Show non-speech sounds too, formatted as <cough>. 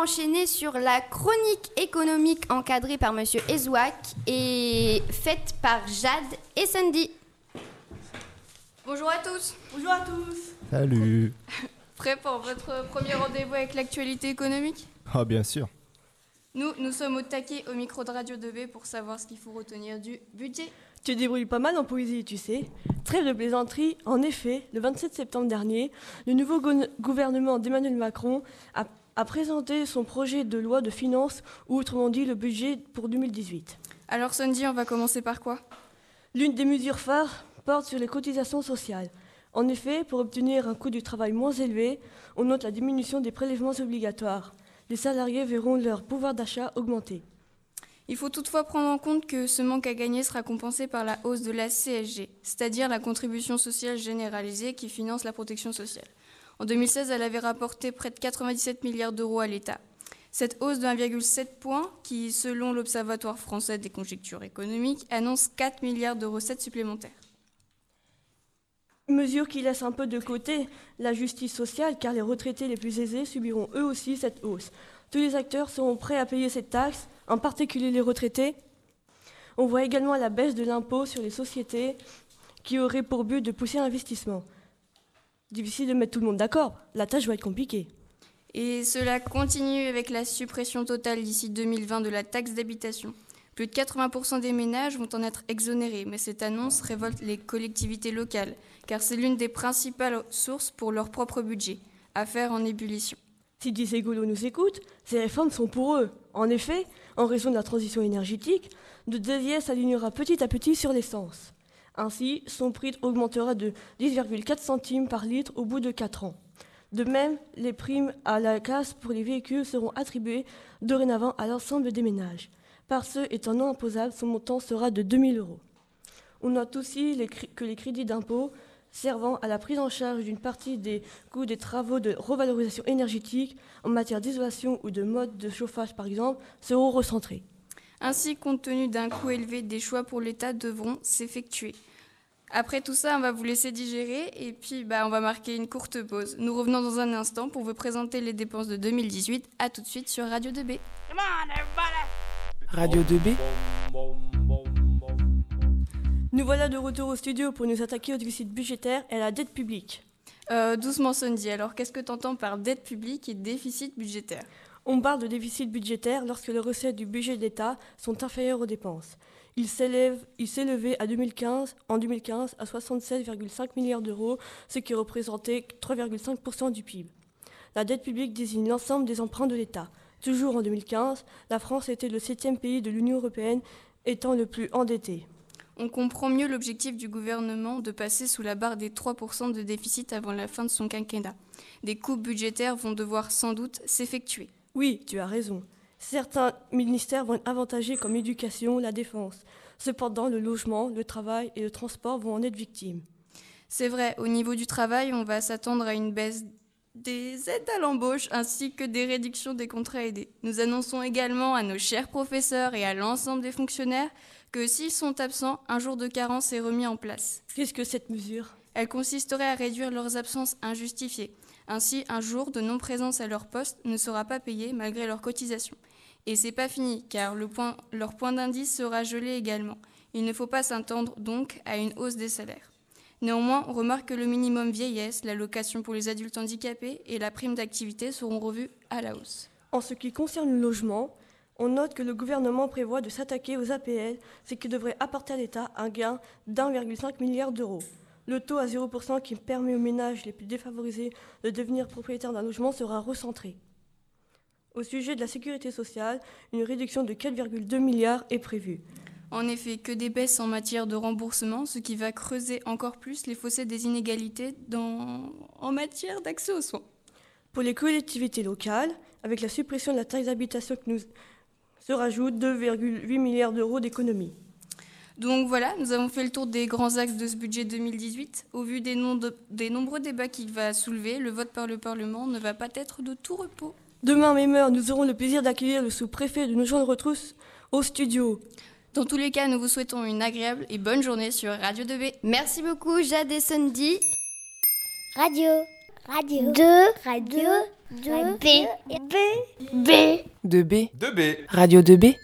enchaîner sur la chronique économique encadrée par Monsieur Ezouak et faite par Jade et Sandy. Bonjour à tous. Bonjour à tous. Salut. <laughs> Prêt pour votre premier rendez-vous avec l'actualité économique? Ah, bien sûr. Nous, nous sommes au taquet au micro de Radio 2B pour savoir ce qu'il faut retenir du budget. Tu débrouilles pas mal en poésie, tu sais. Trêve de plaisanterie. En effet, le 27 septembre dernier, le nouveau gouvernement d'Emmanuel Macron a, a, présenté son projet de loi de finances, ou autrement dit le budget pour 2018. Alors Sandy, on va commencer par quoi? L'une des mesures phares porte sur les cotisations sociales. En effet, pour obtenir un coût du travail moins élevé, on note la diminution des prélèvements obligatoires. Les salariés verront leur pouvoir d'achat augmenter. Il faut toutefois prendre en compte que ce manque à gagner sera compensé par la hausse de la CSG, c'est-à-dire la contribution sociale généralisée qui finance la protection sociale. En 2016, elle avait rapporté près de 97 milliards d'euros à l'État. Cette hausse de 1,7 point, qui, selon l'Observatoire français des conjectures économiques, annonce 4 milliards de recettes supplémentaires. Mesure qui laisse un peu de côté la justice sociale, car les retraités les plus aisés subiront eux aussi cette hausse. Tous les acteurs seront prêts à payer cette taxe, en particulier les retraités. On voit également la baisse de l'impôt sur les sociétés qui aurait pour but de pousser l'investissement. Difficile de mettre tout le monde d'accord, la tâche va être compliquée. Et cela continue avec la suppression totale d'ici 2020 de la taxe d'habitation. Plus de 80% des ménages vont en être exonérés, mais cette annonce révolte les collectivités locales, car c'est l'une des principales sources pour leur propre budget, affaire en ébullition. Si des égolos nous écoutent, ces réformes sont pour eux. En effet, en raison de la transition énergétique, de DVS s'alignera petit à petit sur l'essence. Ainsi, son prix augmentera de 10,4 centimes par litre au bout de 4 ans. De même, les primes à la casse pour les véhicules seront attribuées dorénavant à l'ensemble des ménages. Par ceux étant non imposables, son montant sera de 2 000 euros. On note aussi que les crédits d'impôt servant à la prise en charge d'une partie des coûts des travaux de revalorisation énergétique en matière d'isolation ou de mode de chauffage par exemple seront recentrés. Ainsi, compte tenu d'un coût élevé, des choix pour l'État devront s'effectuer. Après tout ça, on va vous laisser digérer et puis bah, on va marquer une courte pause. Nous revenons dans un instant pour vous présenter les dépenses de 2018. A tout de suite sur Radio 2B. Radio 2B. Nous voilà de retour au studio pour nous attaquer au déficit budgétaire et à la dette publique. Euh, doucement, Sandy, alors qu'est-ce que tu entends par dette publique et déficit budgétaire? On parle de déficit budgétaire lorsque les recettes du budget d'État sont inférieures aux dépenses. Il s'élevait à 2015, en 2015 à 67,5 milliards d'euros, ce qui représentait 3,5% du PIB. La dette publique désigne l'ensemble des emprunts de l'État. Toujours en 2015, la France était le septième pays de l'Union européenne étant le plus endetté. On comprend mieux l'objectif du gouvernement de passer sous la barre des 3% de déficit avant la fin de son quinquennat. Des coupes budgétaires vont devoir sans doute s'effectuer. Oui, tu as raison. Certains ministères vont être avantagés comme l'éducation, la défense. Cependant, le logement, le travail et le transport vont en être victimes. C'est vrai, au niveau du travail, on va s'attendre à une baisse des aides à l'embauche ainsi que des réductions des contrats aidés. Nous annonçons également à nos chers professeurs et à l'ensemble des fonctionnaires que s'ils sont absents, un jour de carence est remis en place. Qu'est-ce que cette mesure? Elle consisterait à réduire leurs absences injustifiées. Ainsi, un jour de non-présence à leur poste ne sera pas payé malgré leur cotisation. Et c'est pas fini, car leur point d'indice sera gelé également. Il ne faut pas s'attendre donc à une hausse des salaires. Néanmoins, on remarque que le minimum vieillesse, l'allocation pour les adultes handicapés et la prime d'activité seront revus à la hausse. En ce qui concerne le logement, on note que le gouvernement prévoit de s'attaquer aux APL, ce qui devrait apporter à l'État un gain d'1,5 milliard d'euros. Le taux à 0% qui permet aux ménages les plus défavorisés de devenir propriétaires d'un logement sera recentré. Au sujet de la sécurité sociale, une réduction de 4,2 milliards est prévue. En effet, que des baisses en matière de remboursement, ce qui va creuser encore plus les fossés des inégalités dans... en matière d'accès aux soins. Pour les collectivités locales, avec la suppression de la taxe d'habitation qui nous se rajoute 2,8 milliards d'euros d'économies. Donc voilà, nous avons fait le tour des grands axes de ce budget 2018. Au vu des, de, des nombreux débats qu'il va soulever, le vote par le Parlement ne va pas être de tout repos. Demain, même heure, nous aurons le plaisir d'accueillir le sous-préfet de nos de retrousse au studio. Dans tous les cas, nous vous souhaitons une agréable et bonne journée sur Radio 2B. Merci beaucoup, Jade et Sandy. Radio. Radio 2. Radio 2 B B B De B. 2B. Radio 2B.